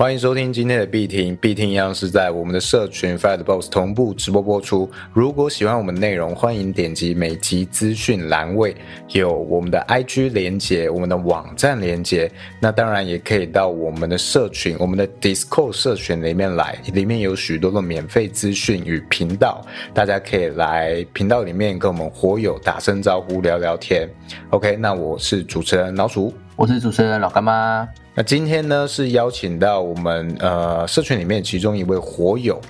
欢迎收听今天的必听，必听一样是在我们的社群 Fat Boss 同步直播播出。如果喜欢我们的内容，欢迎点击每集资讯栏位有我们的 IG 连接、我们的网站连接。那当然也可以到我们的社群、我们的 Discord 社群里面来，里面有许多的免费资讯与频道，大家可以来频道里面跟我们火友打声招呼、聊聊天。OK，那我是主持人老鼠。我是主持人老干妈。那今天呢，是邀请到我们呃社群里面其中一位火友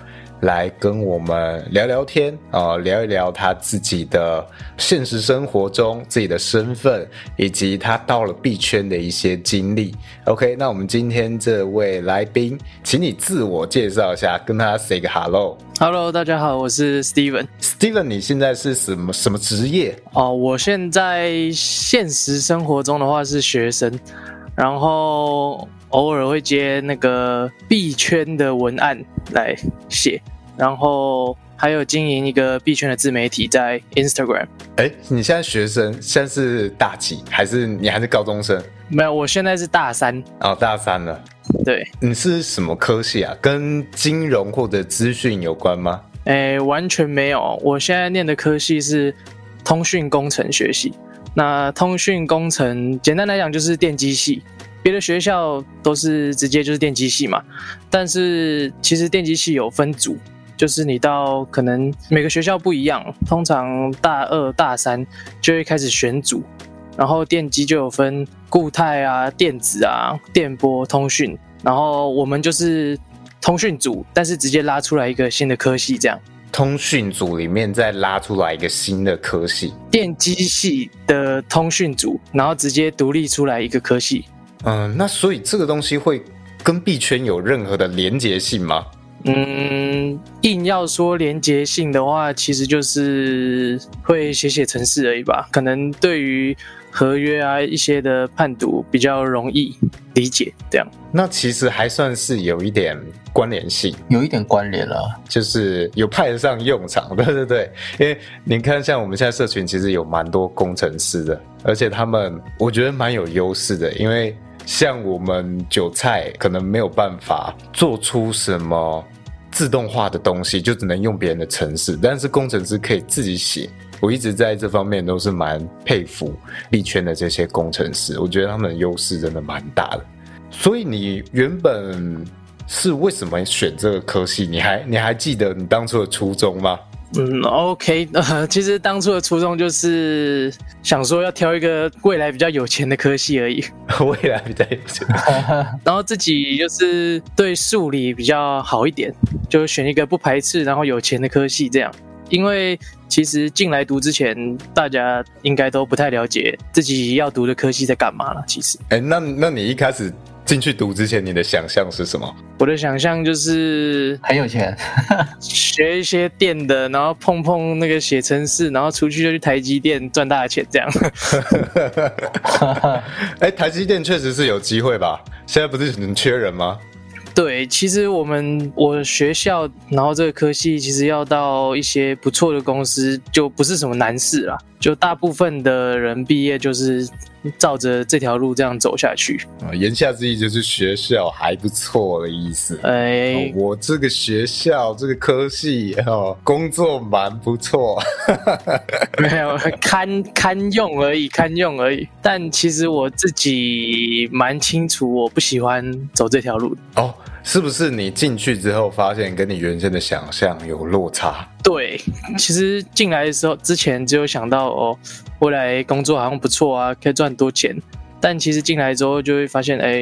来跟我们聊聊天啊、聊一聊他自己的现实生活中自己的身份，以及他到了币圈的一些经历。OK，那我们今天这位来宾，请你自我介绍一下，跟他 say 个 hello。Hello，大家好，我是 Steven。Steven，你现在是什么什么职业？哦，我现在现实生活中的话是学生，然后偶尔会接那个币圈的文案来写，然后还有经营一个币圈的自媒体在 Instagram。哎，你现在学生，现在是大几？还是你还是高中生？没有，我现在是大三。哦，大三了。对，你是什么科系啊？跟金融或者资讯有关吗？诶，完全没有。我现在念的科系是通讯工程学系。那通讯工程简单来讲就是电机系，别的学校都是直接就是电机系嘛。但是其实电机系有分组，就是你到可能每个学校不一样，通常大二大三就会开始选组，然后电机就有分固态啊、电子啊、电波、通讯，然后我们就是通讯组，但是直接拉出来一个新的科系这样。通讯组里面再拉出来一个新的科系，电机系的通讯组，然后直接独立出来一个科系。嗯，那所以这个东西会跟币圈有任何的连结性吗？嗯，硬要说连结性的话，其实就是会写写程式而已吧。可能对于合约啊一些的判读比较容易理解，这样。那其实还算是有一点关联性，有一点关联了。就是有派得上用场，对对对。因为你看，像我们现在社群其实有蛮多工程师的，而且他们我觉得蛮有优势的，因为像我们韭菜可能没有办法做出什么自动化的东西，就只能用别人的程式，但是工程师可以自己写。我一直在这方面都是蛮佩服力圈的这些工程师，我觉得他们的优势真的蛮大的。所以你原本是为什么选这个科系？你还你还记得你当初的初衷吗？嗯，OK，呃，其实当初的初衷就是想说要挑一个未来比较有钱的科系而已，未来比较有钱。然后自己就是对数理比较好一点，就选一个不排斥然后有钱的科系这样。因为其实进来读之前，大家应该都不太了解自己要读的科系在干嘛了。其实哎、那那你一开始进去读之前，你的想象是什么？我的想象就是很有钱，学一些电的，然后碰碰那个写程式，然后出去就去台积电赚大钱这样。哎、台积电确实是有机会吧？现在不是很缺人吗？对，其实我们我学校，然后这个科系其实要到一些不错的公司，就不是什么难事啦。就大部分的人毕业就是照着这条路这样走下去。啊，言下之意就是学校还不错的意思。哎、哦我这个学校这个科系哦，工作蛮不错。没有堪堪用而已，堪用而已。但其实我自己蛮清楚，我不喜欢走这条路。哦，是不是你进去之后发现跟你原先的想象有落差？对，其实进来的时候，之前只有想到哦，未来工作好像不错啊，可以赚很多钱。但其实进来之后就会发现，哎，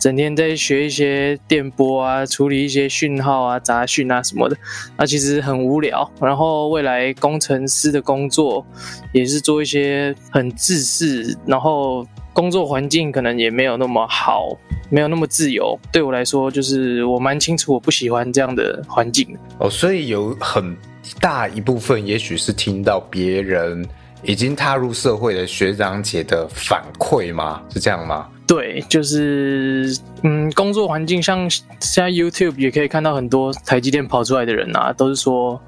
整天在学一些电波啊，处理一些讯号啊、杂讯啊什么的，那其实很无聊。然后未来工程师的工作也是做一些很自私，然后工作环境可能也没有那么好，没有那么自由。对我来说，就是我蛮清楚我不喜欢这样的环境的。哦，所以有很大一部分，也许是听到别人已经踏入社会的学长姐的反馈吗？是这样吗？对，就是嗯，工作环境像现在 YouTube 也可以看到很多台积电跑出来的人啊，都是说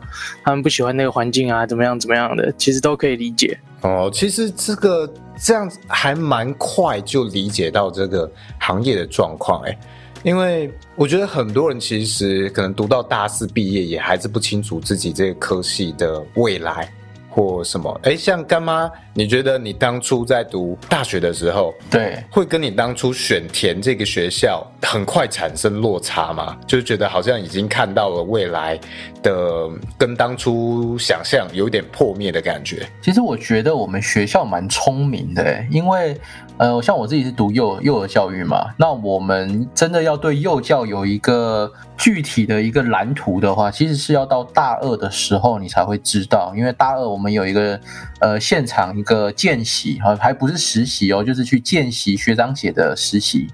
他们不喜欢那个环境啊，怎么样怎么样的，其实都可以理解。哦，其实这个这样子还蛮快就理解到这个行业的状况，哎，因为我觉得很多人其实可能读到大四毕业，也还是不清楚自己这个科系的未来。或什么？哎，像干妈，你觉得你当初在读大学的时候，对，会跟你当初选填这个学校很快产生落差吗？就是觉得好像已经看到了未来的，跟当初想象有点破灭的感觉。其实我觉得我们学校蛮聪明的，因为。呃，像我自己是读幼幼儿教育嘛，那我们真的要对幼教有一个具体的一个蓝图的话，其实是要到大二的时候你才会知道，因为大二我们有一个呃现场一个见习啊，还不是实习哦，就是去见习学长姐的实习，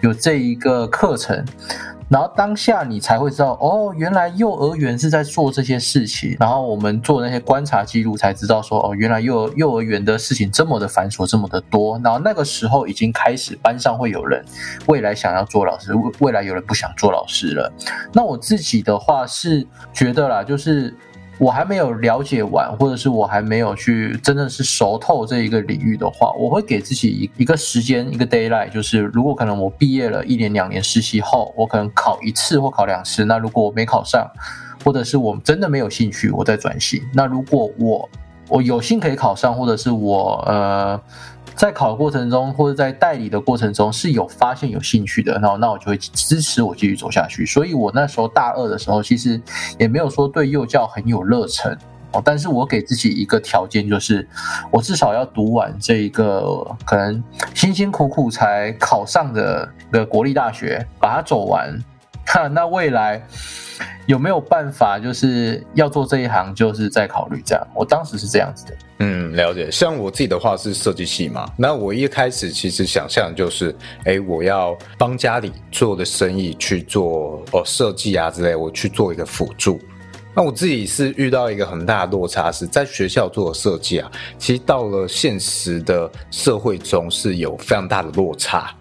有这一个课程。然后当下你才会知道，哦，原来幼儿园是在做这些事情。然后我们做那些观察记录，才知道说，哦，原来幼幼儿园的事情这么的繁琐，这么的多。然后那个时候已经开始班上会有人未来想要做老师，未未来有人不想做老师了。那我自己的话是觉得啦，就是。我还没有了解完，或者是我还没有去真的是熟透这一个领域的话，我会给自己一一个时间，一个 d a y l i g h t 就是如果可能我毕业了一年两年实习后，我可能考一次或考两次，那如果我没考上，或者是我真的没有兴趣，我再转型。那如果我我有幸可以考上，或者是我呃。在考的过程中，或者在代理的过程中是有发现有兴趣的，然后那我就会支持我继续走下去。所以我那时候大二的时候，其实也没有说对幼教很有热忱哦，但是我给自己一个条件，就是我至少要读完这一个可能辛辛苦苦才考上的的国立大学，把它走完。那那未来有没有办法，就是要做这一行，就是在考虑这样。我当时是这样子的。嗯，了解。像我自己的话是设计系嘛，那我一开始其实想象就是，哎，我要帮家里做的生意去做哦设计啊之类，我去做一个辅助。那我自己是遇到一个很大的落差，是在学校做的设计啊，其实到了现实的社会中是有非常大的落差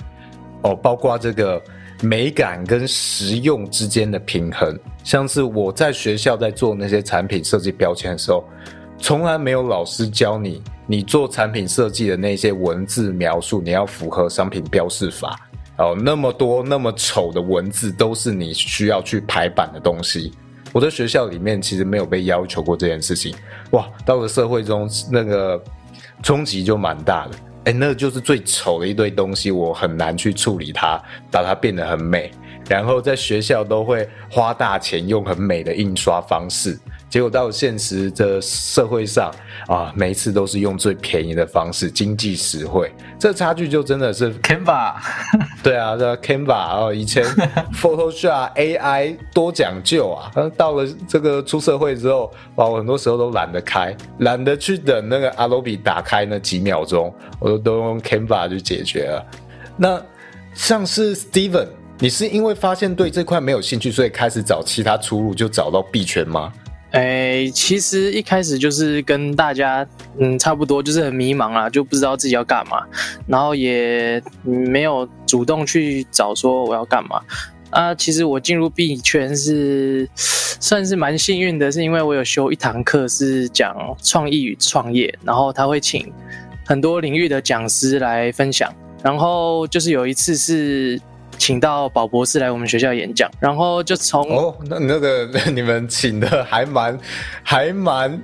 哦，包括这个。美感跟实用之间的平衡，像是我在学校在做那些产品设计标签的时候，从来没有老师教你，你做产品设计的那些文字描述，你要符合商品标示法哦，那么多那么丑的文字都是你需要去排版的东西。我在学校里面其实没有被要求过这件事情，哇，到了社会中那个冲击就蛮大的。哎，那就是最丑的一堆东西，我很难去处理它，把它变得很美。然后在学校都会花大钱用很美的印刷方式。结果到现实的社会上啊，每一次都是用最便宜的方式，经济实惠，这差距就真的是 Canva，对啊，这 Canva 哦，以前 Photoshop AI 多讲究啊，到了这个出社会之后，哇，我很多时候都懒得开，懒得去等那个 Adobe 打开那几秒钟，我都都用 Canva 去解决了。那像是 Steven，你是因为发现对这块没有兴趣，所以开始找其他出路，就找到币圈吗？哎，其实一开始就是跟大家嗯差不多，就是很迷茫啊，就不知道自己要干嘛，然后也没有主动去找说我要干嘛啊。其实我进入币圈是算是蛮幸运的，是因为我有修一堂课是讲创意与创业，然后他会请很多领域的讲师来分享，然后就是有一次是。请到宝博士来我们学校演讲，然后就从哦，那那个 你们请的还蛮还蛮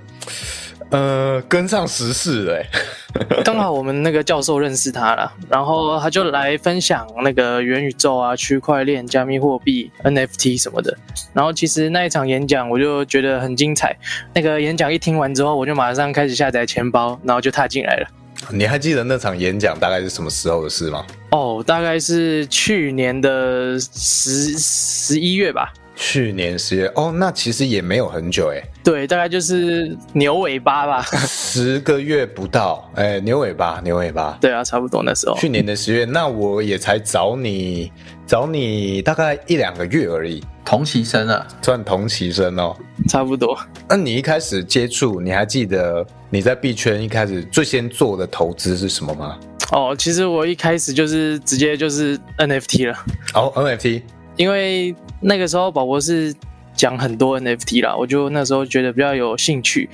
呃跟上时事的，刚好我们那个教授认识他了，然后他就来分享那个元宇宙啊、区块链、加密货币、NFT 什么的。然后其实那一场演讲我就觉得很精彩，那个演讲一听完之后，我就马上开始下载钱包，然后就踏进来了。你还记得那场演讲大概是什么时候的事吗？哦，大概是去年的十十一月吧。去年十月哦，那其实也没有很久哎。对，大概就是牛尾巴吧。十个月不到，哎，牛尾巴，牛尾巴。对啊，差不多那时候。去年的十月，那我也才找你，找你大概一两个月而已。同期生啊，算同期生哦。差不多。那你一开始接触，你还记得你在币圈一开始最先做的投资是什么吗？哦，其实我一开始就是直接就是 NFT 了。哦，NFT。因为那个时候宝宝是讲很多 NFT 啦，我就那时候觉得比较有兴趣，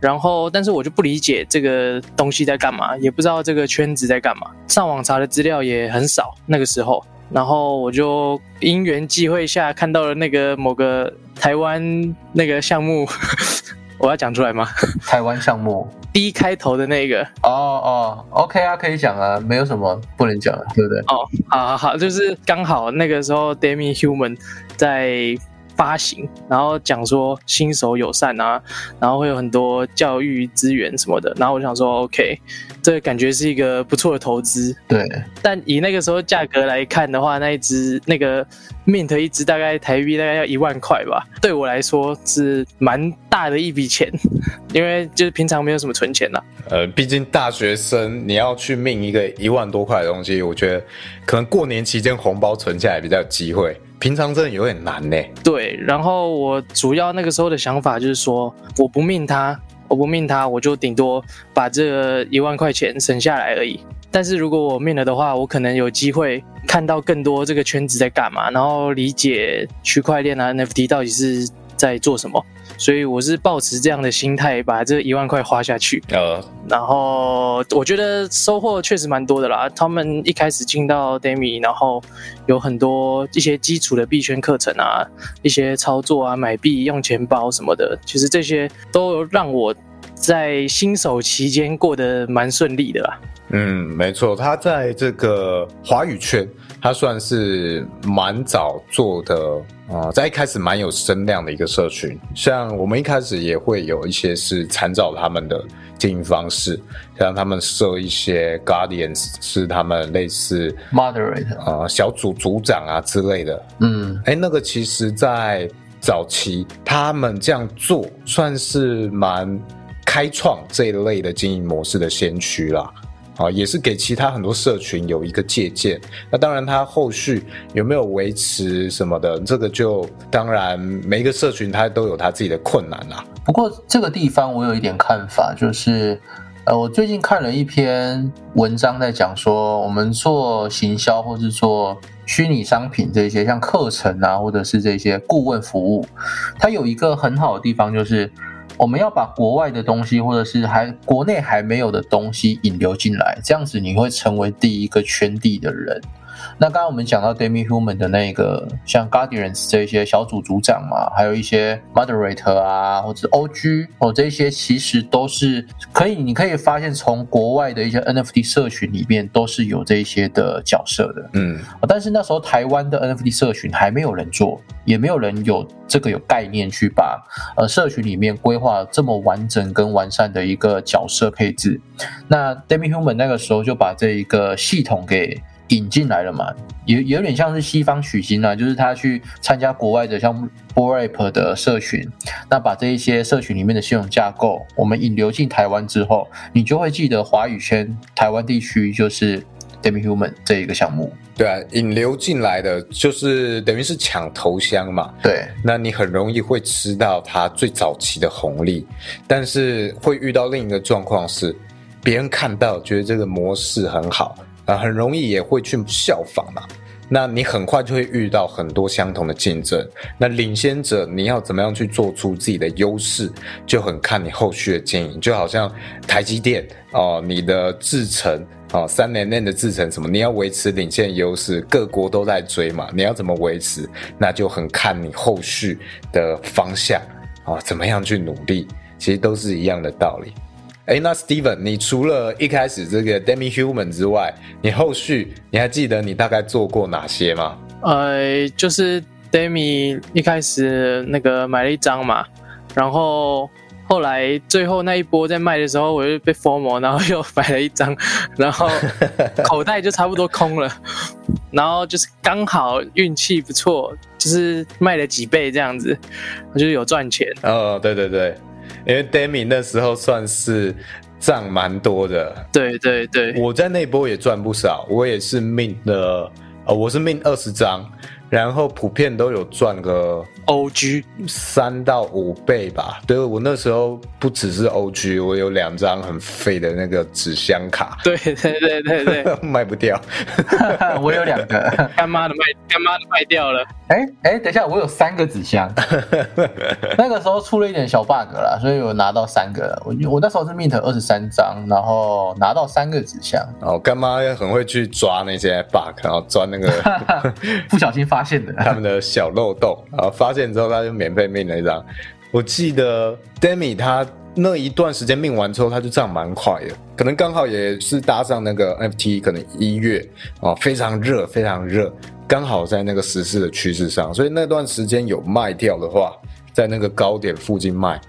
然后但是我就不理解这个东西在干嘛，也不知道这个圈子在干嘛，上网查的资料也很少。那个时候，然后我就因缘际会下看到了那个某个台湾那个项目，我要讲出来吗？台湾项目 D 开头的那个哦哦，OK 啊，可以讲啊，没有什么不能讲的，对不对？哦，好好好，就是刚好那个时候 d a m i Human 在发行，然后讲说新手友善啊，然后会有很多教育资源什么的，然后我想说 OK，这个感觉是一个不错的投资，对，但以那个时候价格来看的话，那一只那个 Mint 一只大概台币大概要一万块吧，对我来说是蛮大的一笔钱，因为就是平常没有什么存钱啦。呃，毕竟大学生你要去命一个一万多块的东西，我觉得可能过年期间红包存下来比较有机会，平常真的有点难呢。对，然后我主要那个时候的想法就是说，我不命他，我不命他，我就顶多把这一万块钱省下来而已。但是如果我命了的话，我可能有机会看到更多这个圈子在干嘛，然后理解区块链啊 NFT 到底是在做什么。所以我是抱持这样的心态，把这一万块花下去。呃，然后我觉得收获确实蛮多的啦。他们一开始进到 Demi，然后有很多一些基础的币圈课程啊，一些操作啊、买币、用钱包什么的，其实这些都让我在新手期间过得蛮顺利的吧。嗯，没错，他在这个华语圈，他算是蛮早做的啊、呃在一开始蛮有声量的一个社群。像我们一开始也会有一些是参照他们的经营方式，像他们设一些 guardians 是他们类似 moderate，呃小组组长啊之类的，嗯，哎，那个其实，在早期他们这样做，算是蛮开创这一类的经营模式的先驱啦。啊，也是给其他很多社群有一个借鉴。那当然，它后续有没有维持什么的，这个就当然每一个社群它都有它自己的困难啦。不过这个地方我有一点看法，就是，呃，我最近看了一篇文章，在讲说我们做行销或是做虚拟商品这些，像课程啊，或者是这些顾问服务，它有一个很好的地方，就是我们要把国外的东西，或者是还国内还没有的东西引流进来，这样子你会成为第一个圈地的人。那刚刚我们讲到 Demi Human 的那个，像 Guardians 这些小组组长嘛，还有一些 Moderator 啊，或者 OG 哦，这些其实都是可以，你可以发现从国外的一些 NFT 社群里面都是有这一些的角色的。嗯，哦但是那时候台湾的 NFT 社群还没有人做，也没有人有这个有概念去把呃社群里面规划这么完整跟完善的一个角色配置。那 Demi Human 那个时候就把这一个系统给引进来了嘛，也也有点像是西方取经啊，就是他去参加国外的像 b o r a p 的社群，那把这一些社群里面的系统架构，我们引流进台湾之后，你就会记得华语圈台湾地区就是 Demi Human 这一个项目。对啊，引流进来的就是等于是抢头香嘛。对，那你很容易会吃到它最早期的红利，但是会遇到另一个状况是，别人看到觉得这个模式很好啊，很容易也会去效仿嘛。那你很快就会遇到很多相同的竞争。那领先者你要怎么样去做出自己的优势，就很看你后续的经营。就好像台积电哦，你的制程哦，三年内的制程什么，你要维持领先优势，各国都在追嘛，你要怎么维持，那就很看你后续的方向啊、哦，怎么样去努力，其实都是一样的道理。哎，那 Steven，你除了一开始这个 Demi Human 之外，你后续你还记得你大概做过哪些吗？呃，就是 Demi 一开始那个买了一张嘛，然后后来最后那一波在卖的时候，我就被 formal，然后又买了一张，然后 口袋就差不多空了，然后就是刚好运气不错，就是卖了几倍这样子，我就是有赚钱。哦，对对对，因为 Demi 那时候算是赚蛮多的，对对对，我在那波也赚不少，我也是命的，呃，我是命二十张，然后普遍都有赚个 OG 三到五倍吧。对我那时候不只是 OG，我有两张很废的那个纸箱卡，对对对对对，卖不掉。我有两个，干妈的卖干妈的卖掉了，哎哎，等一下，我有三个纸箱，那个时候出了一点小 bug 啦，所以我拿到三个。我我那时候是 mint 二十三张，然后拿到三个纸箱。哦，干妈很会去抓那些 bug，然后钻那个 不小心发现的 他们的小漏洞，然后发现之后他就免费命了一张。我记得 Demi 他那一段时间命完之后，他就涨蛮快的，可能刚好也是搭上那个 NFT，可能一月哦，非常热，非常热。刚好在那个时事的趋势上，所以那段时间有卖掉的话，在那个高点附近卖，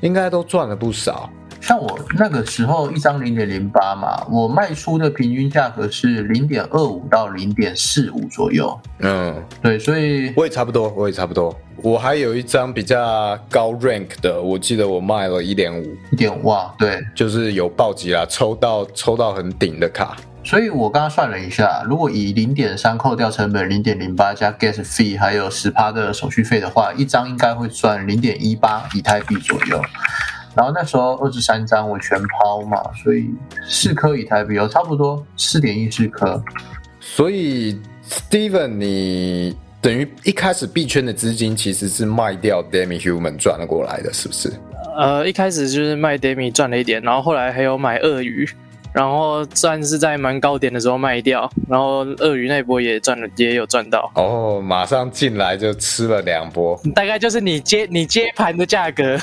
应该都赚了不少。像我那个时候一张零点零八嘛，我卖出的平均价格是零点二五到零点四五左右。嗯，对，所以我也差不多，我也差不多。我还有一张比较高 rank 的，我记得我卖了一点五，一点五啊，对，就是有暴击啦，抽到抽到很顶的卡。所以我刚刚算了一下，如果以零点三扣掉成本，零点零八加 gas fee，还有十趴的手续费的话，一张应该会赚零点一八以太币左右。然后那时候二十三张我全抛嘛，所以四颗以太币有差不多四点一四颗。所以 Steven，你等于一开始币圈的资金其实是卖掉 Demi Human 赚了过来的，是不是？呃，一开始就是卖 Demi 赚了一点，然后后来还有买鳄鱼。然后算是在蛮高点的时候卖掉，然后鳄鱼那波也赚了，也有赚到。哦，马上进来就吃了两波，大概就是你接你接盘的价格。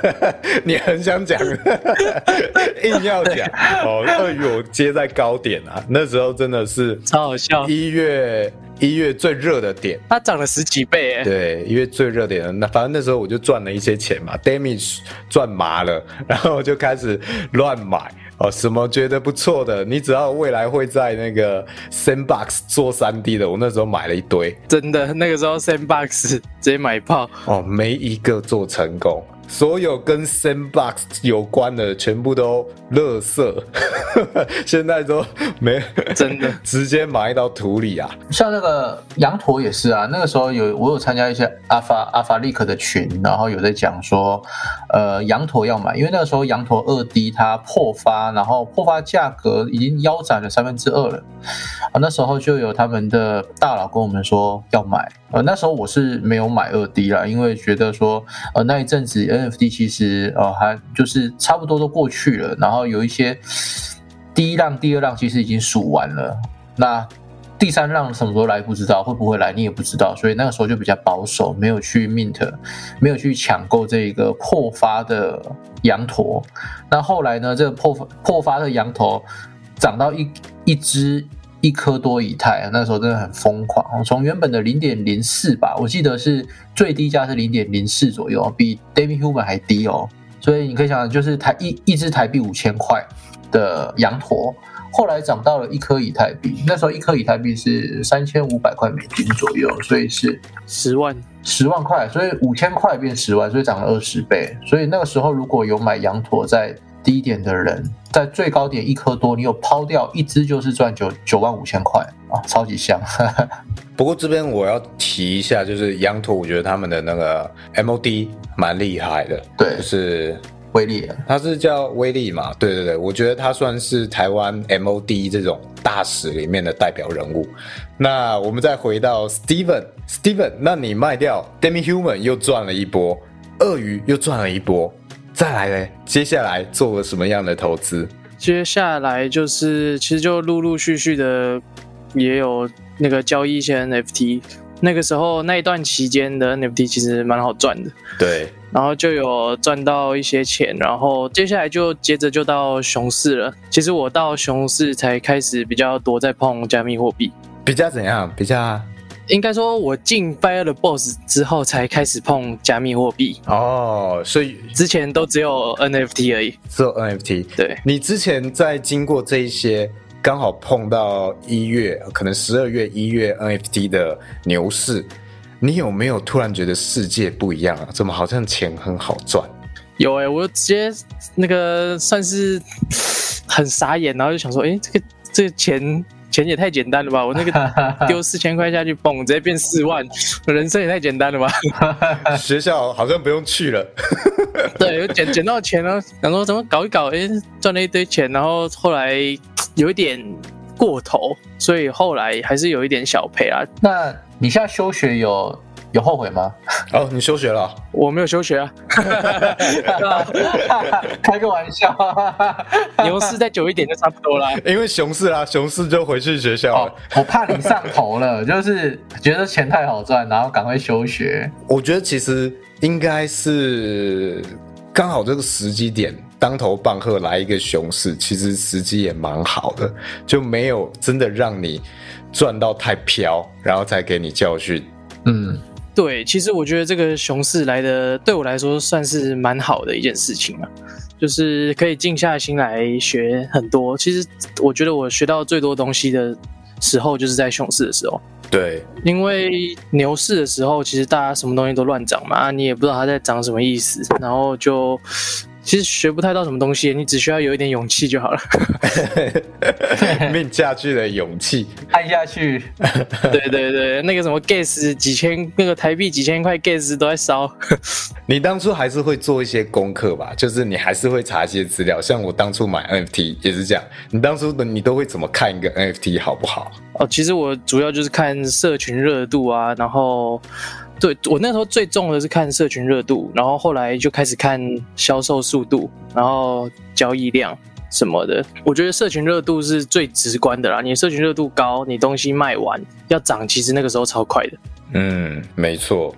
你很想讲，硬要讲哦。鳄鱼我接在高点啊，那时候真的是超好笑。一月一月最热的点，它涨了十几倍哎。对，一月最热点，那反正那时候我就赚了一些钱嘛，damage 赚麻了，然后就开始乱买。哦，什么觉得不错的？你只要未来会在那个 Sandbox 做三 D 的，我那时候买了一堆，真的，那个时候 Sandbox 直接买炮哦，没一个做成功。所有跟 Sandbox 有关的全部都垃圾，现在都没真的。直接埋到土里啊！像那个羊驼也是啊，那个时候有我有参加一些阿法阿法利克的群，然后有在讲说，呃，羊驼要买，因为那个时候羊驼二 D 它破发，然后破发价格已经腰斩了三分之二了。啊，那时候就有他们的大佬跟我们说要买，呃，那时候我是没有买二 D 啦，因为觉得说，呃，那一阵子。NFT 其实呃还就是差不多都过去了，然后有一些第一浪、第二浪其实已经数完了，那第三浪什么时候来不知道，会不会来你也不知道，所以那个时候就比较保守，没有去 mint，没有去抢购这个破发的羊驼。那后来呢，这个破破发的羊驼涨到一一只。一颗多以太，那时候真的很疯狂。从原本的零点零四吧，我记得是最低价是零点零四左右，比 David Human 还低哦。所以你可以想想，就是台一一只台币五千块的羊驼，后来涨到了一颗以太币，那时候一颗以太币是三千五百块美金左右，所以是十万十万块，所以五千块变十万，所以涨了二十倍。所以那个时候如果有买羊驼在。低点的人在最高点一颗多，你有抛掉一只就是赚九九万五千块啊，超级香。不过这边我要提一下，就是羊驼，我觉得他们的那个 MOD 蛮厉害的，对，就是威力，他是叫威力嘛？对对对，我觉得他算是台湾 MOD 这种大使里面的代表人物。那我们再回到 Steven，Steven，那你卖掉 Demi Human 又赚了一波，鳄鱼又赚了一波。再来嘞，接下来做了什么样的投资？接下来就是其实就陆陆续续的也有那个交易一些 NFT。那个时候那一段期间的 NFT 其实蛮好赚的，对。然后就有赚到一些钱，然后接下来就接着就到熊市了。其实我到熊市才开始比较多在碰加密货币，比较怎样？比较。应该说，我进 Fire 的 Boss 之后，才开始碰加密货币哦，所以之前都只有 NFT 而已，只有 NFT。对，你之前在经过这一些，刚好碰到一月，可能十二月、一月 NFT 的牛市，你有没有突然觉得世界不一样啊？怎么好像钱很好赚？有哎，我直接那个算是很傻眼，然后就想说，哎，这个这个钱。钱也太简单了吧！我那个 丢四千块下去，嘣，直接变四万，人生也太简单了吧！学校好像不用去了。对，捡捡到钱了，想说怎么搞一搞，哎，赚了一堆钱，然后后来有一点过头，所以后来还是有一点小赔啊。那你现在休学有有后悔吗？哦，你休学了？我没有休学啊，开个玩笑。牛市再久一点就差不多啦。因为熊市啦，熊市就回去学校哦了。，我怕你上头了，就是觉得钱太好赚，然后赶快休学。我觉得其实应该是刚好这个时机点，当头棒喝来一个熊市，其实时机也蛮好的，就没有真的让你赚到太飘，然后才给你教训。嗯，对，其实我觉得这个熊市来的对我来说算是蛮好的一件事情啊，就是可以静下心来学很多。其实我觉得我学到最多东西的时候，就是在熊市的时候。对，因为牛市的时候，其实大家什么东西都乱涨嘛，啊，你也不知道它在涨什么意思，然后就其实学不太到什么东西，你只需要有一点勇气就好了。命下去的勇气。按下去。对对对，那个什么 gas 几千，那个台币几千块 gas 都在烧。你当初还是会做一些功课吧，就是你还是会查一些资料。像我当初买 NFT 也是这样，你当初的你都会怎么看一个 NFT 好不好？哦，其实我主要就是看社群热度啊，然后对我那时候最重的是看社群热度，然后后来就开始看销售速度，然后交易量什么的。我觉得社群热度是最直观的啦，你社群热度高，你东西卖完要涨，其实那个时候超快的。嗯，没错。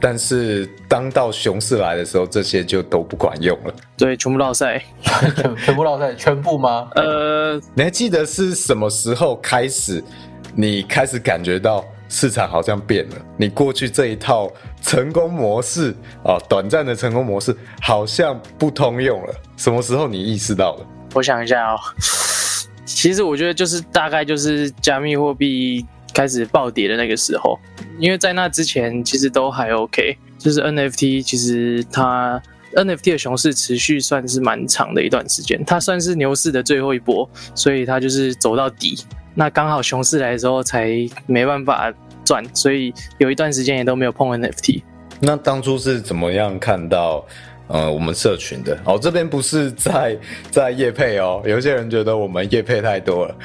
但是当到熊市来的时候，这些就都不管用了。对，全部落赛。全全部落赛，全部吗？呃，你还记得是什么时候开始，你开始感觉到市场好像变了？你过去这一套成功模式啊，短暂的成功模式好像不通用了。什么时候你意识到了？我想一下哦，其实我觉得就是大概就是加密货币开始暴跌的那个时候，因为在那之前其实都还 OK，就是 NFT 其实它 NFT 的熊市持续算是蛮长的一段时间，它算是牛市的最后一波，所以它就是走到底。那刚好熊市来的时候才没办法赚，所以有一段时间也都没有碰 NFT。那当初是怎么样看到呃我们社群的？哦，这边不是在在夜配哦，有些人觉得我们夜配太多了，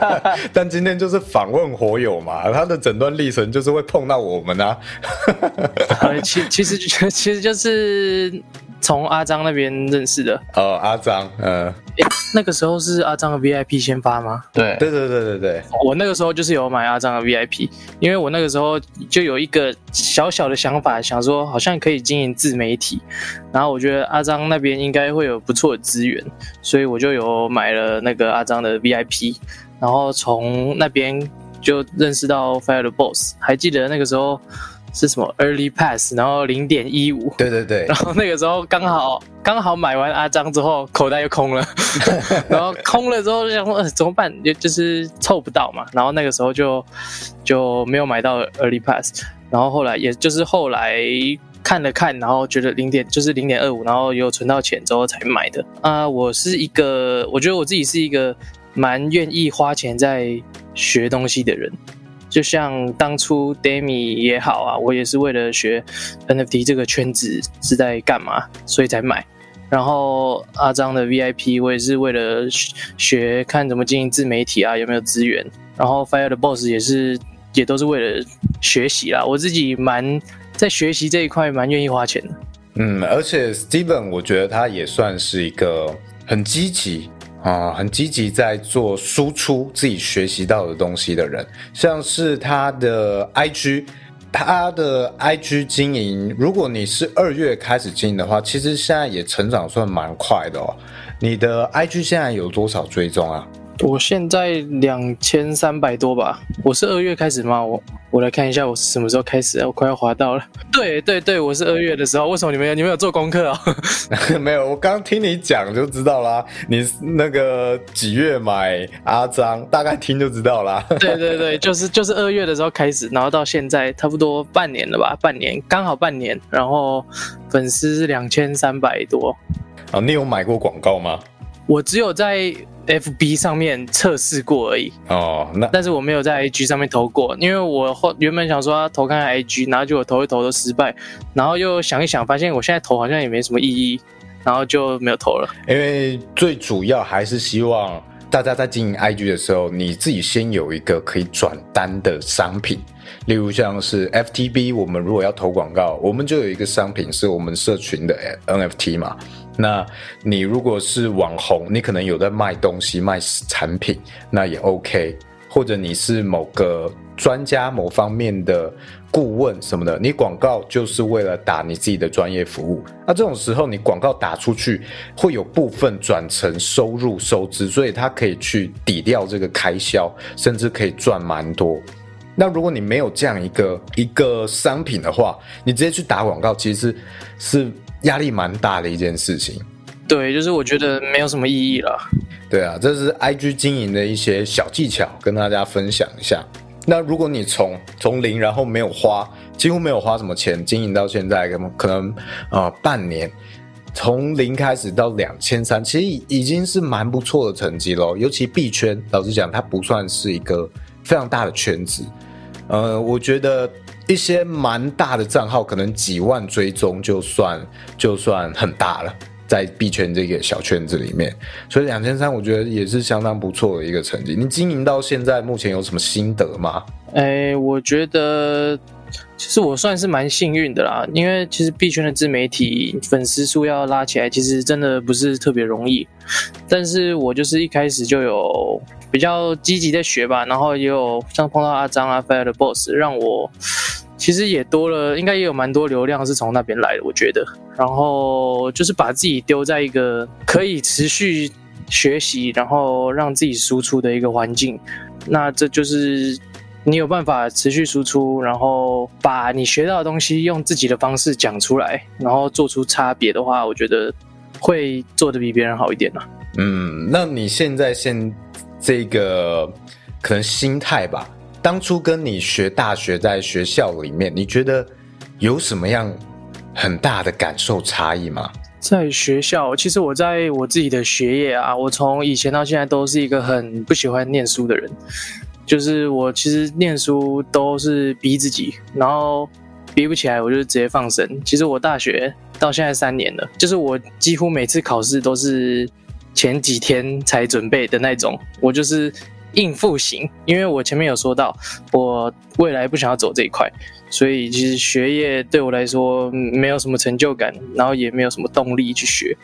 但今天就是访问火友嘛，他的整段历程就是会碰到我们啊。呃，其其实 其实就是从阿张那边认识的。哦，阿张，呃，那个时候是阿张的 VIP 先发吗？对，对对对对对，我那个时候就是有买阿张的 VIP，因为我那个时候就有一个小小的想法，想说好像可以经营自媒体，然后我觉得阿张那边应该会有不错的资源，所以我就有买了那个阿张的 VIP，然后从那边就认识到 Fire 的 Boss，还记得那个时候是什么 Early Pass，然后零点一五，对对对 然，后那个时候刚好刚好买完阿张之后，口袋又空了，然后空了之后就想说、呃、怎么办？就就是凑不到嘛。然后那个时候就就没有买到 Early Pass，然后后来也就是后来看了看，然后觉得零点就是零点二五，然后有存到钱之后才买的。啊、我是一个，我觉得我自己是一个蛮愿意花钱在学东西的人。就像当初 Demi 也好啊，我也是为了学 NFT 这个圈子是在干嘛，所以才买。然后阿张的 VIP 我也是为了学学看怎么经营自媒体啊，有没有资源。然后 Fire 的 Boss 也是也都是为了学习啦。我自己蛮在学习这一块蛮愿意花钱的。嗯，而且 Steven 我觉得他也算是一个很积极啊，很积极在做输出自己学习到的东西的人，像是他的 IG。他的 IG 经营，如果你是二月开始经营的话，其实现在也成长算蛮快的哦。你的 IG 现在有多少追踪啊？我现在两千三百多吧，我是二月开始吗？我我来看一下我是什么时候开始啊？我快要滑到了。对对对，我是二月的时候。为什么你们有你们有做功课啊？没有，我刚听你讲就知道啦。你那个几月买阿张，大概听就知道啦。对对对，就是就是二月的时候开始，然后到现在差不多半年了吧，半年刚好半年，然后粉丝是两千三百多。啊，你有买过广告吗？我只有在 FB 上面测试过而已，哦，那但是我没有在 IG 上面投过，因为我后原本想说要投看看 IG，然后结果投一投都失败，然后又想一想，发现我现在投好像也没什么意义，然后就没有投了。因为最主要还是希望大家在经营 IG 的时候，你自己先有一个可以转单的商品，例如像是 FTB，我们如果要投广告，我们就有一个商品是我们社群的 NFT 嘛。那你如果是网红，你可能有在卖东西、卖产品，那也 OK。或者你是某个专家、某方面的顾问什么的，你广告就是为了打你自己的专业服务。那这种时候，你广告打出去会有部分转成收入收支，所以它可以去抵掉这个开销，甚至可以赚蛮多。那如果你没有这样一个一个商品的话，你直接去打广告，其实是压力蛮大的一件事情。对，就是我觉得没有什么意义了。对啊，这是 IG 经营的一些小技巧，跟大家分享一下。那如果你从从零，然后没有花，几乎没有花什么钱，经营到现在，可能可能啊半年，从零开始到两千三，其实已经是蛮不错的成绩喽。尤其币圈，老实讲，它不算是一个非常大的圈子。呃，我觉得一些蛮大的账号，可能几万追踪就算就算很大了。在币圈这个小圈子里面，所以两千三我觉得也是相当不错的一个成绩。你经营到现在，目前有什么心得吗？哎，我觉得其实我算是蛮幸运的啦，因为其实币圈的自媒体粉丝数要拉起来，其实真的不是特别容易。但是我就是一开始就有比较积极的学吧，然后也有像碰到阿张啊、Fire 的 Boss，让我。其实也多了，应该也有蛮多流量是从那边来的，我觉得。然后就是把自己丢在一个可以持续学习，然后让自己输出的一个环境。那这就是你有办法持续输出，然后把你学到的东西用自己的方式讲出来，然后做出差别的话，我觉得会做的比别人好一点呢。嗯，那你现在现这个可能心态吧？当初跟你学大学在学校里面，你觉得有什么样很大的感受差异吗？在学校，其实我在我自己的学业啊，我从以前到现在都是一个很不喜欢念书的人。就是我其实念书都是逼自己，然后逼不起来，我就直接放生。其实我大学到现在三年了，就是我几乎每次考试都是前几天才准备的那种，我就是。应付型，因为我前面有说到，我未来不想要走这一块，所以其实学业对我来说没有什么成就感，然后也没有什么动力去学。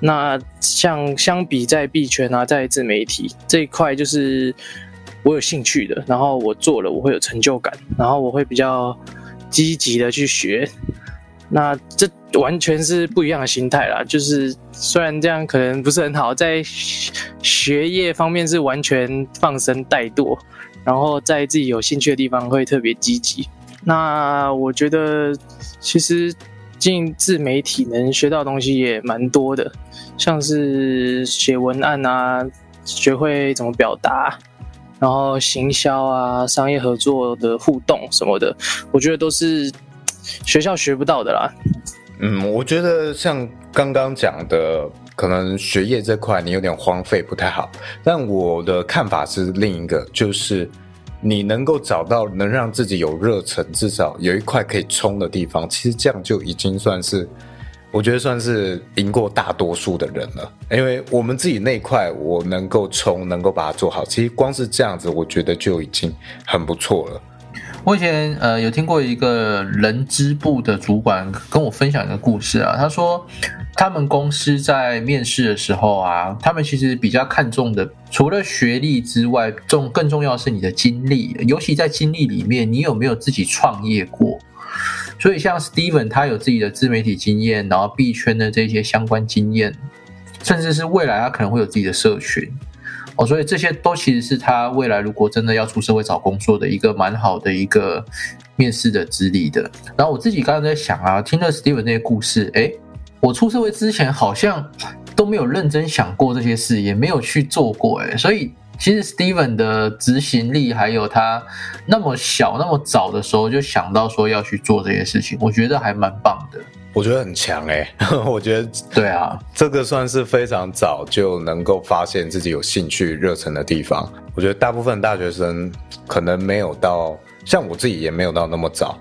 那像相比在币圈啊，在自媒体这一块，就是我有兴趣的，然后我做了，我会有成就感，然后我会比较积极的去学。那这完全是不一样的心态啦，就是虽然这样可能不是很好，在学业方面是完全放生怠惰，然后在自己有兴趣的地方会特别积极。那我觉得其实进自媒体能学到东西也蛮多的，像是写文案啊，学会怎么表达，然后行销啊，商业合作的互动什么的，我觉得都是。学校学不到的啦。嗯，我觉得像刚刚讲的，可能学业这块你有点荒废不太好。但我的看法是另一个，就是你能够找到能让自己有热忱，至少有一块可以冲的地方，其实这样就已经算是，我觉得算是赢过大多数的人了。因为我们自己那块我能够冲，能够把它做好，其实光是这样子，我觉得就已经很不错了。我以前呃有听过一个人资部的主管跟我分享一个故事啊，他说他们公司在面试的时候啊，他们其实比较看重的除了学历之外，重更重要是你的经历，尤其在经历里面，你有没有自己创业过？所以像 Steven 他有自己的自媒体经验，然后币圈的这些相关经验，甚至是未来他可能会有自己的社群。哦，所以这些都其实是他未来如果真的要出社会找工作的一个蛮好的一个面试的资历的。然后我自己刚刚在想啊，听了 Steven 那些故事，哎，我出社会之前好像都没有认真想过这些事，也没有去做过，哎，所以其实 Steven 的执行力还有他那么小那么早的时候就想到说要去做这些事情，我觉得还蛮棒的。我觉得很强哎，我觉得对啊，这个算是非常早就能够发现自己有兴趣、热忱的地方。我觉得大部分大学生可能没有到，像我自己也没有到那么早，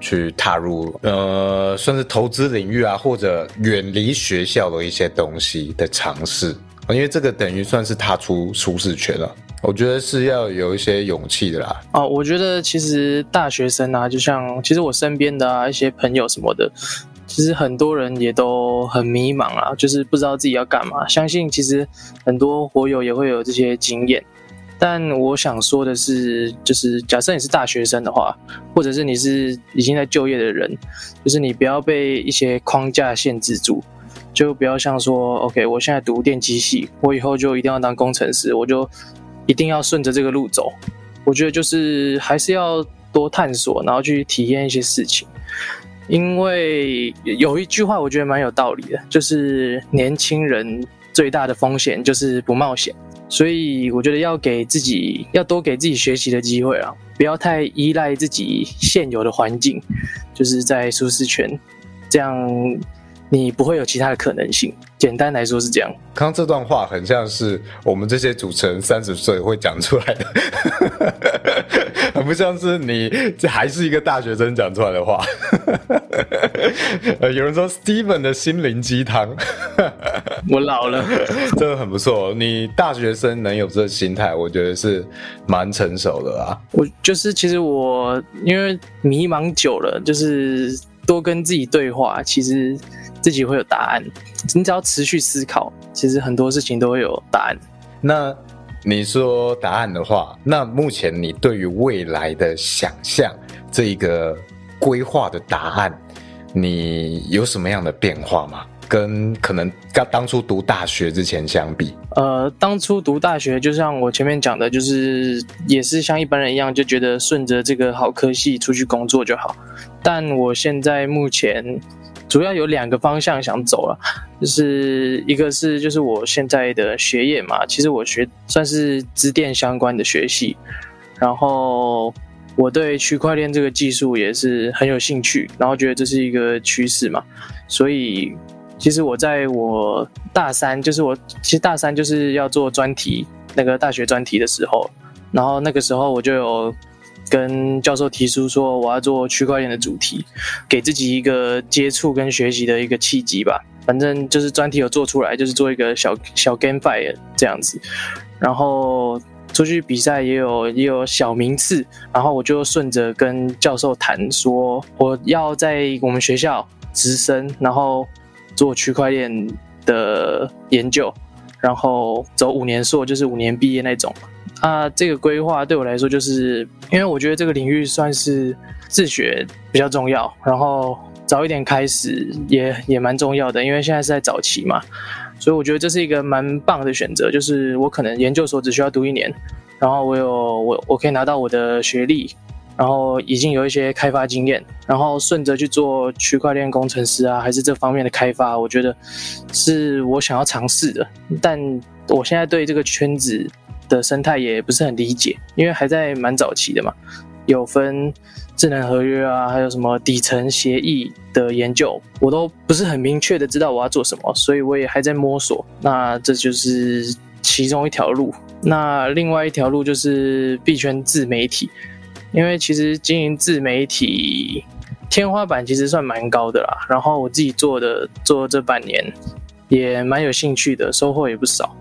去踏入呃，算是投资领域啊，或者远离学校的一些东西的尝试，因为这个等于算是踏出舒适圈了。我觉得是要有一些勇气的啦。哦，我觉得其实大学生啊，就像其实我身边的啊一些朋友什么的，其实很多人也都很迷茫啊，就是不知道自己要干嘛。相信其实很多火友也会有这些经验。但我想说的是，就是假设你是大学生的话，或者是你是已经在就业的人，就是你不要被一些框架限制住，就不要像说，OK，我现在读电机系，我以后就一定要当工程师，我就一定要顺着这个路走。我觉得就是还是要多探索，然后去体验一些事情。因为有一句话我觉得蛮有道理的，就是年轻人最大的风险就是不冒险。所以我觉得要给自己要多给自己学习的机会啊，不要太依赖自己现有的环境，就是在舒适圈，这样你不会有其他的可能性。简单来说是这样。刚刚这段话很像是我们这些主持人三十岁会讲出来的，很不像是你这还是一个大学生讲出来的话。呃，有人说 Steven 的心灵鸡汤，我老了，真的很不错。你大学生能有这个心态，我觉得是蛮成熟的啊。我就是其实我因为迷茫久了，就是多跟自己对话，其实自己会有答案。你只要持续思考，其实很多事情都会有答案。那你说答案的话，那目前你对于未来的想象，这一个规划的答案，你有什么样的变化吗？跟可能刚当初读大学之前相比，呃，当初读大学，就像我前面讲的，就是也是像一般人一样，就觉得顺着这个好科系出去工作就好。但我现在目前主要有两个方向想走了，就是一个是就是我现在的学业嘛，其实我学算是资电相关的学系，然后我对区块链这个技术也是很有兴趣，然后觉得这是一个趋势嘛，所以。其实我在我大三，就是我其实大三就是要做专题，那个大学专题的时候，然后那个时候我就有跟教授提出说，我要做区块链的主题，给自己一个接触跟学习的一个契机吧。反正就是专题有做出来，就是做一个小小 game fire 这样子，然后出去比赛也有也有小名次，然后我就顺着跟教授谈说，我要在我们学校直升，然后。做区块链的研究，然后走五年硕，就是五年毕业那种。啊，这个规划对我来说，就是因为我觉得这个领域算是自学比较重要，然后早一点开始也也蛮重要的，因为现在是在早期嘛，所以我觉得这是一个蛮棒的选择。就是我可能研究所只需要读一年，然后我有我我可以拿到我的学历。然后已经有一些开发经验，然后顺着去做区块链工程师啊，还是这方面的开发，我觉得是我想要尝试的。但我现在对这个圈子的生态也不是很理解，因为还在蛮早期的嘛，有分智能合约啊，还有什么底层协议的研究，我都不是很明确的知道我要做什么，所以我也还在摸索。那这就是其中一条路，那另外一条路就是币圈自媒体。因为其实经营自媒体天花板其实算蛮高的啦，然后我自己做的做这半年也蛮有兴趣的，收获也不少。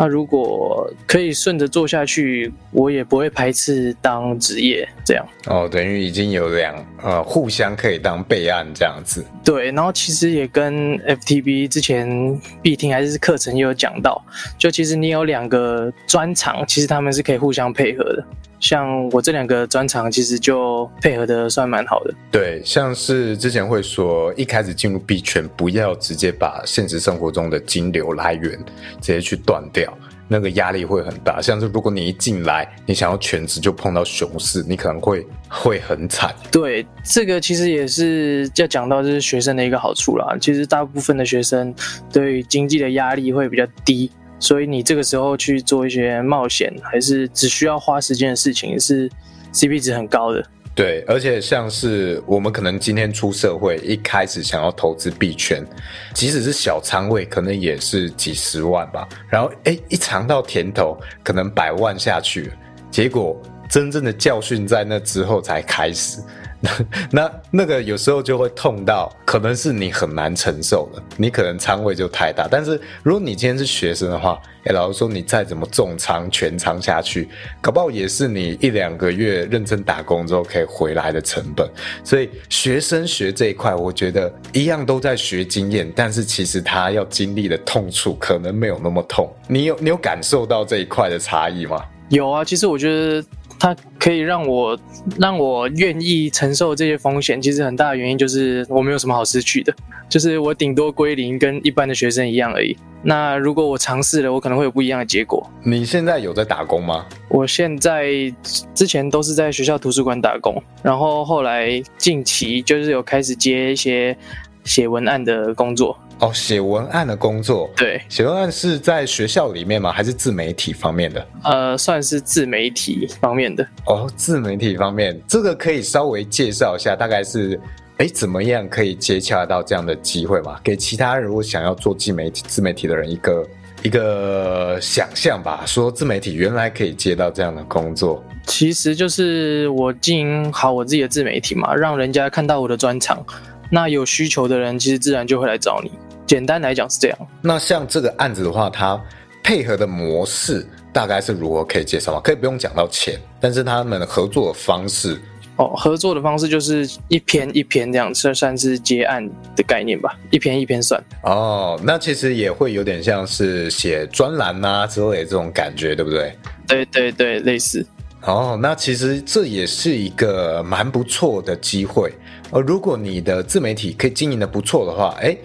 那如果可以顺着做下去，我也不会排斥当职业这样。哦，等于已经有两呃互相可以当备案这样子。对，然后其实也跟 FTB 之前必听还是课程也有讲到，就其实你有两个专长，其实他们是可以互相配合的。像我这两个专长，其实就配合的算蛮好的。对，像是之前会说，一开始进入币圈，不要直接把现实生活中的金流来源直接去断掉，那个压力会很大。像是如果你一进来，你想要全职就碰到熊市，你可能会会很惨。对，这个其实也是要讲到就是学生的一个好处啦。其实大部分的学生对经济的压力会比较低。所以你这个时候去做一些冒险，还是只需要花时间的事情，是 CP 值很高的。对，而且像是我们可能今天出社会，一开始想要投资币圈，即使是小仓位，可能也是几十万吧。然后哎，一尝到甜头，可能百万下去，结果真正的教训在那之后才开始。那那个有时候就会痛到，可能是你很难承受的，你可能仓位就太大。但是如果你今天是学生的话，哎，老师说，你再怎么重仓全仓下去，搞不好也是你一两个月认真打工之后可以回来的成本。所以学生学这一块，我觉得一样都在学经验，但是其实他要经历的痛处可能没有那么痛。你有你有感受到这一块的差异吗？有啊，其实我觉得。它可以让我让我愿意承受这些风险，其实很大的原因就是我没有什么好失去的，就是我顶多归零，跟一般的学生一样而已。那如果我尝试了，我可能会有不一样的结果。你现在有在打工吗？我现在之前都是在学校图书馆打工，然后后来近期就是有开始接一些写文案的工作。哦，写文案的工作，对，写文案是在学校里面吗？还是自媒体方面的？呃，算是自媒体方面的。哦，自媒体方面，这个可以稍微介绍一下，大概是，哎，怎么样可以接洽到这样的机会嘛？给其他如果想要做自媒体、自媒体的人一个一个想象吧，说自媒体原来可以接到这样的工作。其实就是我经营好我自己的自媒体嘛，让人家看到我的专长，那有需求的人其实自然就会来找你。简单来讲是这样。那像这个案子的话，它配合的模式大概是如何？可以介绍吗？可以不用讲到钱，但是他们合作的方式哦，合作的方式就是一篇一篇这样，算算是接案的概念吧，一篇一篇算。哦，那其实也会有点像是写专栏呐之类这种感觉，对不对？对对对，类似。哦，那其实这也是一个蛮不错的机会。而如果你的自媒体可以经营的不错的话，哎。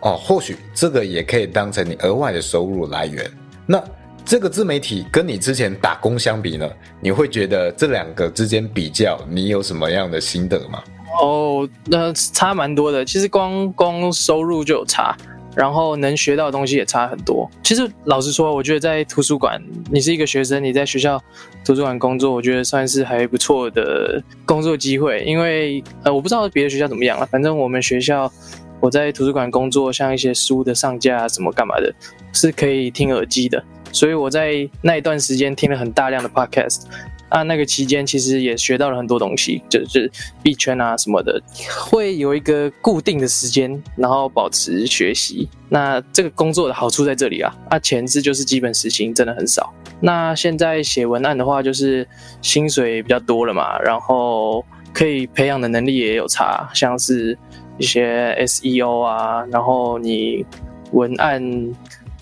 哦，或许这个也可以当成你额外的收入来源。那这个自媒体跟你之前打工相比呢？你会觉得这两个之间比较，你有什么样的心得吗？哦，那差蛮多的。其实光光收入就有差，然后能学到的东西也差很多。其实老实说，我觉得在图书馆，你是一个学生，你在学校图书馆工作，我觉得算是还不错的工作机会。因为呃，我不知道别的学校怎么样了，反正我们学校。我在图书馆工作，像一些书的上架啊什么干嘛的，是可以听耳机的。所以我在那一段时间听了很大量的 podcast 啊，那个期间其实也学到了很多东西，就是币圈啊什么的，会有一个固定的时间，然后保持学习。那这个工作的好处在这里啊，啊，前置就是基本时薪真的很少。那现在写文案的话，就是薪水比较多了嘛，然后可以培养的能力也有差，像是。一些 SEO 啊，然后你文案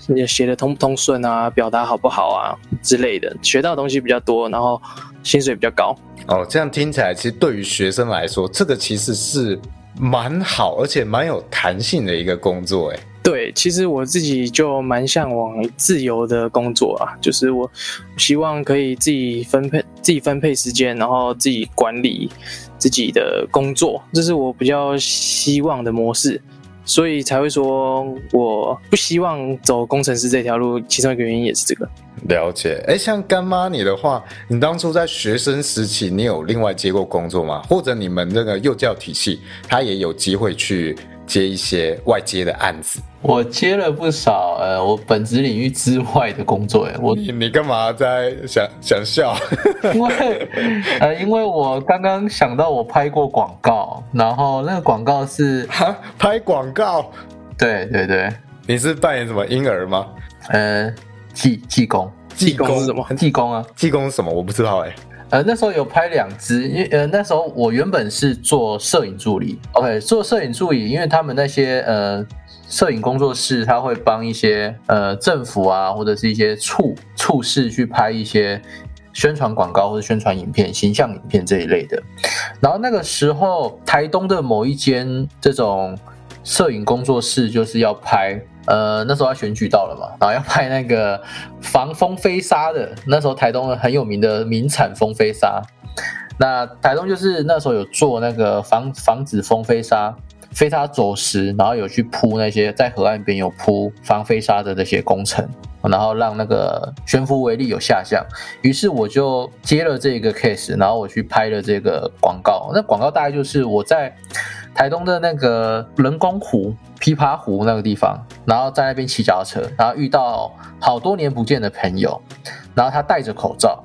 你写的通不通顺啊，表达好不好啊之类的，学到的东西比较多，然后薪水比较高。哦，这样听起来，其实对于学生来说，这个其实是蛮好，而且蛮有弹性的一个工作，哎。对，其实我自己就蛮向往自由的工作啊，就是我希望可以自己分配自己分配时间，然后自己管理自己的工作，这是我比较希望的模式，所以才会说我不希望走工程师这条路，其中一个原因也是这个。了解，哎，像干妈你的话，你当初在学生时期，你有另外接过工作吗？或者你们这个幼教体系，他也有机会去？接一些外接的案子，我接了不少，呃，我本职领域之外的工作，哎，我你你干嘛在想想笑？因为 呃，因为我刚刚想到我拍过广告，然后那个广告是哈拍广告，对对对，你是扮演什么婴儿吗？呃，技技工，技工是什么？技工啊，技工是什么？我不知道哎。呃，那时候有拍两支，因为呃那时候我原本是做摄影助理，OK，做摄影助理，因为他们那些呃摄影工作室，他会帮一些呃政府啊或者是一些处处室去拍一些宣传广告或者宣传影片、形象影片这一类的。然后那个时候，台东的某一间这种摄影工作室就是要拍。呃，那时候要选举到了嘛，然后要拍那个防风飞沙的。那时候台东很有名的名产风飞沙，那台东就是那时候有做那个防防止风飞沙飞沙走石，然后有去铺那些在河岸边有铺防飞沙的那些工程，然后让那个悬浮威力有下降。于是我就接了这个 case，然后我去拍了这个广告。那广告大概就是我在。台东的那个人工湖、琵琶湖那个地方，然后在那边骑脚踏车，然后遇到好多年不见的朋友，然后他戴着口罩，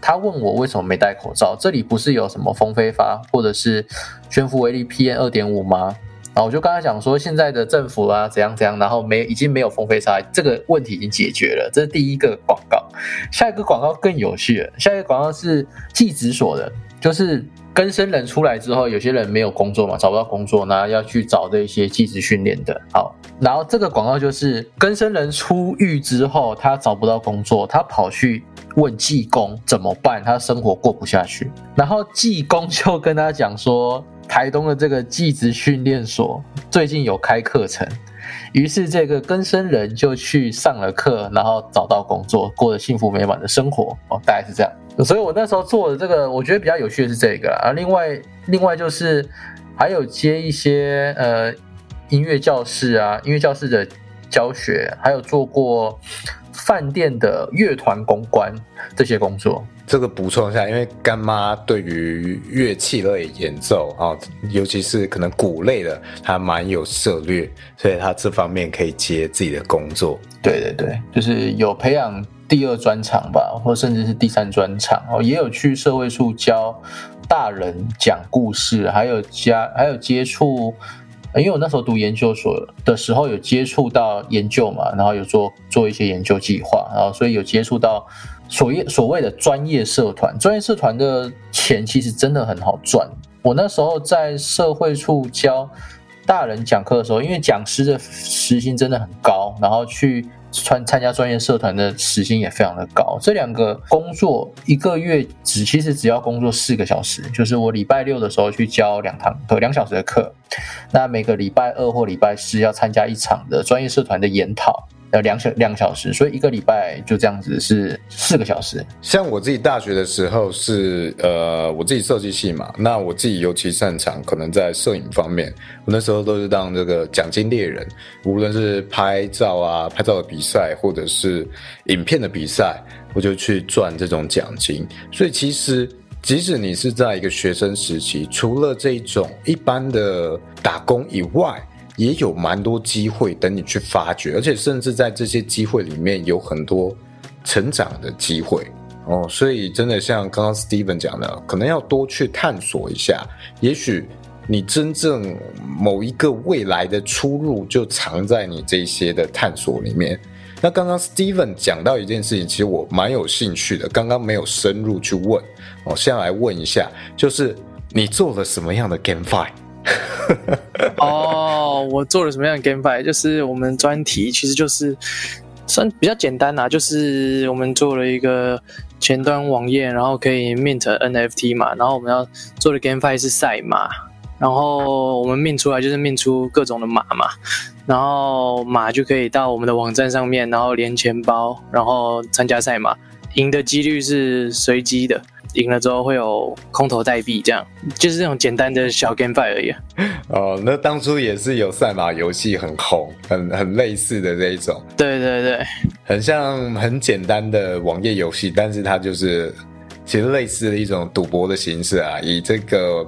他问我为什么没戴口罩，这里不是有什么风飞发或者是悬浮微粒 PM 二点五吗？然后我就跟他讲说，现在的政府啊怎样怎样，然后没已经没有风飞沙，这个问题已经解决了。这是第一个广告，下一个广告更有趣了。下一个广告是技职所的，就是更生人出来之后，有些人没有工作嘛，找不到工作，那要去找这些技职训练的。好，然后这个广告就是更生人出狱之后，他找不到工作，他跑去问技工怎么办，他生活过不下去，然后技工就跟他讲说。台东的这个技职训练所最近有开课程，于是这个根生人就去上了课，然后找到工作，过了幸福美满的生活哦，大概是这样。所以我那时候做的这个，我觉得比较有趣的是这个啊。另外，另外就是还有接一些呃音乐教室啊，音乐教室的教学，还有做过饭店的乐团公关这些工作。这个补充一下，因为干妈对于乐器类演奏啊，尤其是可能鼓类的，她蛮有涉略，所以她这方面可以接自己的工作。对对对，就是有培养第二专场吧，或甚至是第三专场哦，也有去社会处教大人讲故事，还有加还有接触，因为我那时候读研究所的时候有接触到研究嘛，然后有做做一些研究计划，然后所以有接触到。所谓所谓的专业社团，专业社团的钱其实真的很好赚。我那时候在社会处教大人讲课的时候，因为讲师的时薪真的很高，然后去参参加专业社团的时薪也非常的高。这两个工作一个月只其实只要工作四个小时，就是我礼拜六的时候去教两堂课，两小时的课。那每个礼拜二或礼拜四要参加一场的专业社团的研讨。呃，两小两小时，所以一个礼拜就这样子是四个小时。像我自己大学的时候是呃，我自己设计系嘛，那我自己尤其擅长可能在摄影方面，我那时候都是当这个奖金猎人，无论是拍照啊、拍照的比赛，或者是影片的比赛，我就去赚这种奖金。所以其实即使你是在一个学生时期，除了这种一般的打工以外，也有蛮多机会等你去发掘，而且甚至在这些机会里面有很多成长的机会哦。所以真的像刚刚 Steven 讲的，可能要多去探索一下，也许你真正某一个未来的出路就藏在你这些的探索里面。那刚刚 Steven 讲到一件事情，其实我蛮有兴趣的，刚刚没有深入去问，我现在来问一下，就是你做了什么样的 GameFi？哦，我做了什么样的 GameFi？就是我们专题其实就是算比较简单啦，就是我们做了一个前端网页，然后可以 mint NFT 嘛，然后我们要做的 GameFi 是赛马，然后我们 mint 出来就是 mint 出各种的马嘛，然后马就可以到我们的网站上面，然后连钱包，然后参加赛马，赢的几率是随机的。赢了之后会有空投代币，这样就是这种简单的小 GameFi 而已。哦，那当初也是有赛马游戏很红，很很类似的这一种。对对对，很像很简单的网页游戏，但是它就是其实类似的一种赌博的形式啊，以这个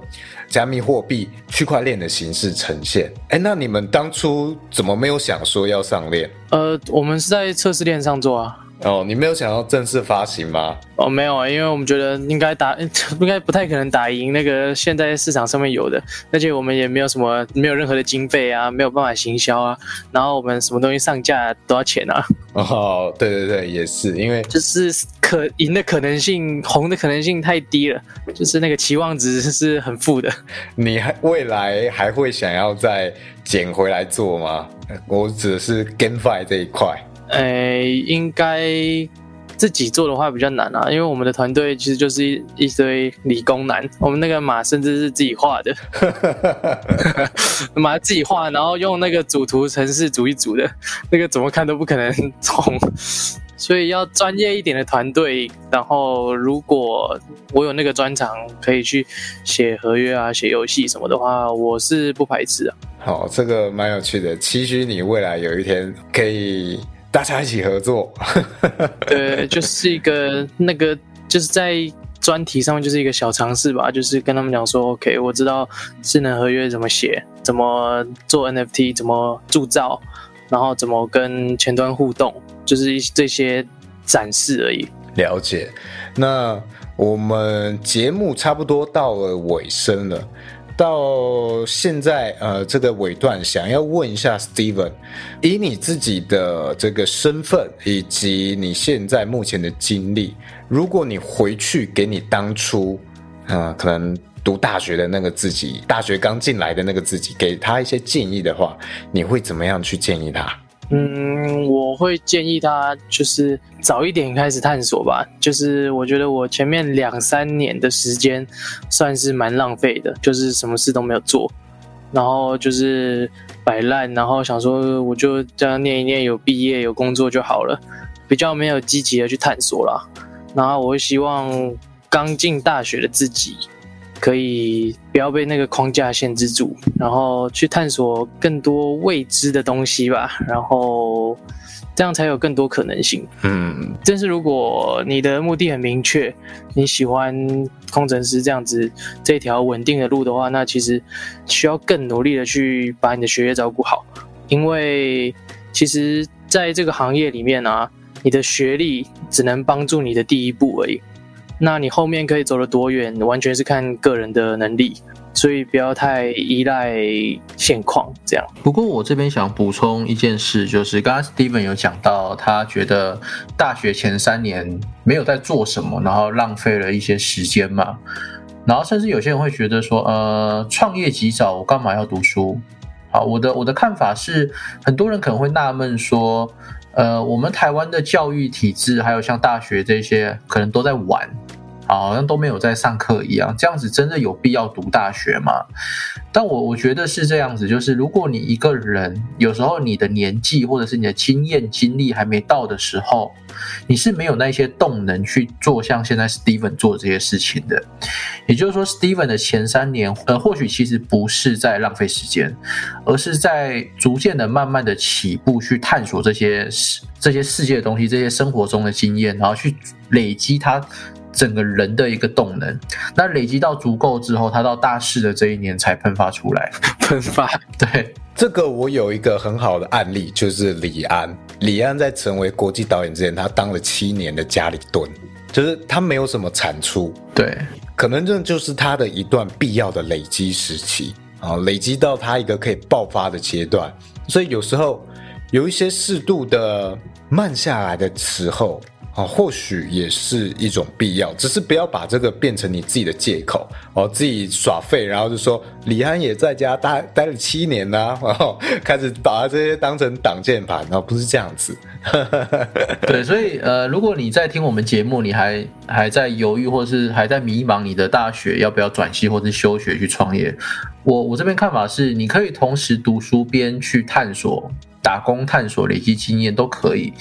加密货币区块链的形式呈现。哎，那你们当初怎么没有想说要上链？呃，我们是在测试链上做啊。哦，你没有想要正式发行吗？哦，没有啊，因为我们觉得应该打，应该不太可能打赢那个现在市场上面有的，而且我们也没有什么，没有任何的经费啊，没有办法行销啊，然后我们什么东西上架都要钱啊。哦，对对对，也是，因为就是可赢的可能性，红的可能性太低了，就是那个期望值是很负的。你还未来还会想要再捡回来做吗？我指的是 GameFi 这一块。呃，应该自己做的话比较难啊，因为我们的团队其实就是一一堆理工男，我们那个马甚至是自己画的，马自己画，然后用那个主图程式组一组的，那个怎么看都不可能通，所以要专业一点的团队。然后如果我有那个专长，可以去写合约啊、写游戏什么的话，我是不排斥啊。好，这个蛮有趣的，期许你未来有一天可以。大家一起合作，对，就是一个那个，就是在专题上面就是一个小尝试吧，就是跟他们讲说，OK，我知道智能合约怎么写，怎么做 NFT，怎么铸造，然后怎么跟前端互动，就是一这些展示而已。了解。那我们节目差不多到了尾声了。到现在，呃，这个尾段想要问一下 Steven，以你自己的这个身份以及你现在目前的经历，如果你回去给你当初，啊，可能读大学的那个自己，大学刚进来的那个自己，给他一些建议的话，你会怎么样去建议他？嗯，我会建议他就是早一点开始探索吧。就是我觉得我前面两三年的时间算是蛮浪费的，就是什么事都没有做，然后就是摆烂，然后想说我就这样念一念，有毕业有工作就好了，比较没有积极的去探索了。然后我会希望刚进大学的自己。可以不要被那个框架限制住，然后去探索更多未知的东西吧，然后这样才有更多可能性。嗯，但是如果你的目的很明确，你喜欢工程师这样子这条稳定的路的话，那其实需要更努力的去把你的学业照顾好，因为其实在这个行业里面啊，你的学历只能帮助你的第一步而已。那你后面可以走得多远，完全是看个人的能力，所以不要太依赖现况。这样。不过我这边想补充一件事，就是刚刚 Steven 有讲到，他觉得大学前三年没有在做什么，然后浪费了一些时间嘛。然后甚至有些人会觉得说，呃，创业及早，我干嘛要读书？好，我的我的看法是，很多人可能会纳闷说。呃，我们台湾的教育体制，还有像大学这些，可能都在玩，好像都没有在上课一样。这样子真的有必要读大学吗？但我我觉得是这样子，就是如果你一个人有时候你的年纪或者是你的经验经历还没到的时候，你是没有那些动能去做像现在 Steven 做这些事情的。也就是说，Steven 的前三年，呃，或许其实不是在浪费时间，而是在逐渐的、慢慢的起步去探索这些世这些世界的东西，这些生活中的经验，然后去累积他。整个人的一个动能，那累积到足够之后，他到大四的这一年才喷发出来。喷发，对这个我有一个很好的案例，就是李安。李安在成为国际导演之前，他当了七年的家里蹲，就是他没有什么产出。对，可能这就是他的一段必要的累积时期啊，累积到他一个可以爆发的阶段。所以有时候有一些适度的慢下来的时候。啊，或许也是一种必要，只是不要把这个变成你自己的借口哦，自己耍废，然后就说李安也在家待待了七年呐，然后开始把这些当成挡箭牌，然后不是这样子。对，所以呃，如果你在听我们节目，你还还在犹豫，或是还在迷茫，你的大学要不要转系或是休学去创业？我我这边看法是，你可以同时读书边去探索。打工探索、累积经验都可以。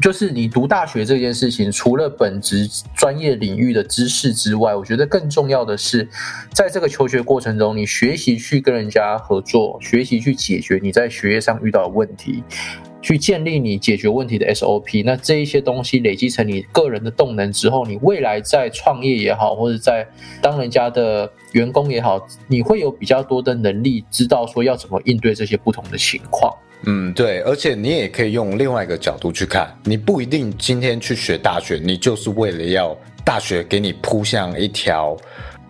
就是你读大学这件事情，除了本职专业领域的知识之外，我觉得更重要的是，在这个求学过程中，你学习去跟人家合作，学习去解决你在学业上遇到的问题，去建立你解决问题的 SOP。那这一些东西累积成你个人的动能之后，你未来在创业也好，或者在当人家的员工也好，你会有比较多的能力，知道说要怎么应对这些不同的情况。嗯，对，而且你也可以用另外一个角度去看，你不一定今天去学大学，你就是为了要大学给你铺向一条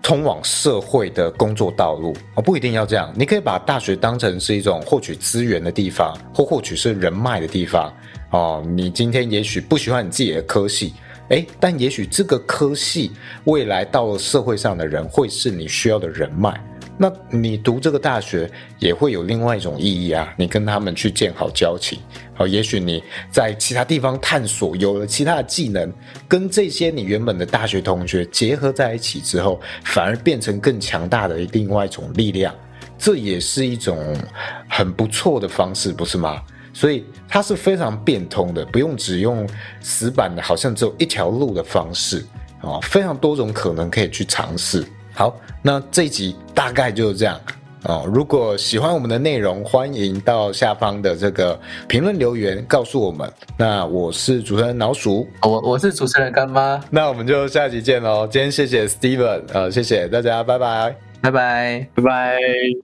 通往社会的工作道路啊，不一定要这样。你可以把大学当成是一种获取资源的地方，或获取是人脉的地方哦。你今天也许不喜欢你自己的科系，诶，但也许这个科系未来到了社会上的人会是你需要的人脉。那你读这个大学也会有另外一种意义啊！你跟他们去建好交情，好，也许你在其他地方探索，有了其他的技能，跟这些你原本的大学同学结合在一起之后，反而变成更强大的另外一种力量，这也是一种很不错的方式，不是吗？所以它是非常变通的，不用只用死板的，好像只有一条路的方式啊，非常多种可能可以去尝试。好，那这一集大概就是这样哦。如果喜欢我们的内容，欢迎到下方的这个评论留言告诉我们。那我是主持人老鼠，我我是主持人干妈。那我们就下集见喽。今天谢谢 Steven，呃，谢谢大家，拜拜，拜拜，拜拜。